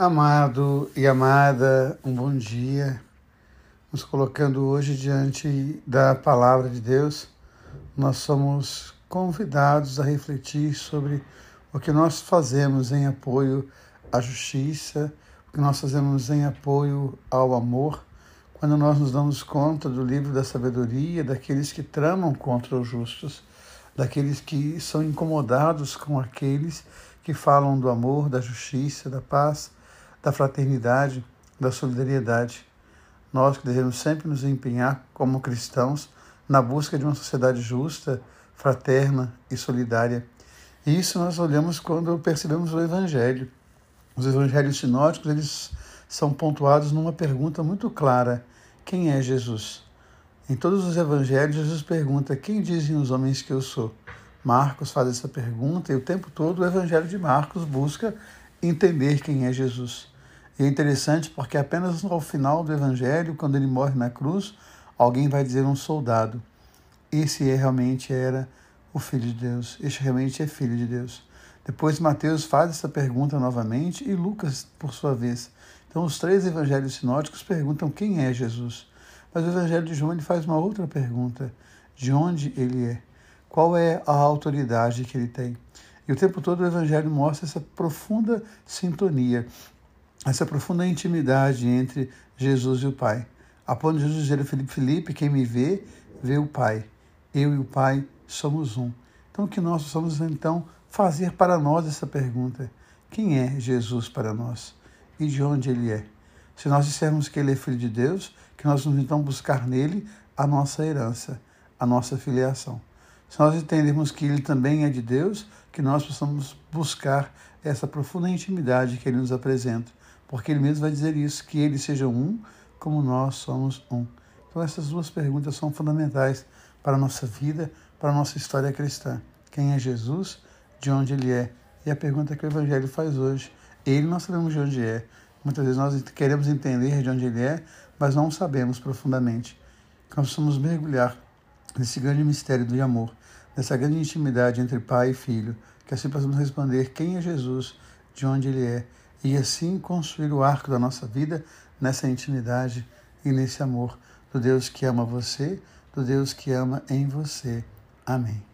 Amado e amada, um bom dia. Nos colocando hoje diante da palavra de Deus, nós somos convidados a refletir sobre o que nós fazemos em apoio à justiça, o que nós fazemos em apoio ao amor, quando nós nos damos conta do livro da sabedoria, daqueles que tramam contra os justos, daqueles que são incomodados com aqueles que falam do amor, da justiça, da paz da fraternidade, da solidariedade. Nós que devemos sempre nos empenhar como cristãos na busca de uma sociedade justa, fraterna e solidária. E isso nós olhamos quando percebemos o Evangelho. Os evangelhos sinóticos, eles são pontuados numa pergunta muito clara: quem é Jesus? Em todos os evangelhos, Jesus pergunta: quem dizem os homens que eu sou? Marcos faz essa pergunta e o tempo todo o evangelho de Marcos busca entender quem é Jesus. E é interessante porque apenas ao final do Evangelho, quando ele morre na cruz, alguém vai dizer um soldado. Esse é, realmente era o Filho de Deus. Este realmente é Filho de Deus. Depois Mateus faz essa pergunta novamente e Lucas, por sua vez. Então os três evangelhos sinóticos perguntam quem é Jesus. Mas o evangelho de João ele faz uma outra pergunta: de onde ele é? Qual é a autoridade que ele tem? E o tempo todo o Evangelho mostra essa profunda sintonia, essa profunda intimidade entre Jesus e o Pai. A ponto de Jesus dizer a Felipe, Felipe, quem me vê, vê o Pai. Eu e o Pai somos um. Então, o que nós possamos, então, fazer para nós essa pergunta. Quem é Jesus para nós? E de onde Ele é? Se nós dissermos que Ele é Filho de Deus, que nós vamos então buscar nele a nossa herança, a nossa filiação. Se nós entendermos que Ele também é de Deus, que nós possamos buscar essa profunda intimidade que Ele nos apresenta, porque Ele mesmo vai dizer isso, que Ele seja um como nós somos um. Então essas duas perguntas são fundamentais para a nossa vida, para a nossa história cristã. Quem é Jesus? De onde Ele é? E a pergunta que o Evangelho faz hoje. Ele nós sabemos de onde é. Muitas vezes nós queremos entender de onde Ele é, mas não sabemos profundamente. Nós precisamos mergulhar nesse grande mistério do amor nessa grande intimidade entre pai e filho, que assim possamos responder quem é Jesus, de onde ele é, e assim construir o arco da nossa vida nessa intimidade e nesse amor do Deus que ama você, do Deus que ama em você. Amém.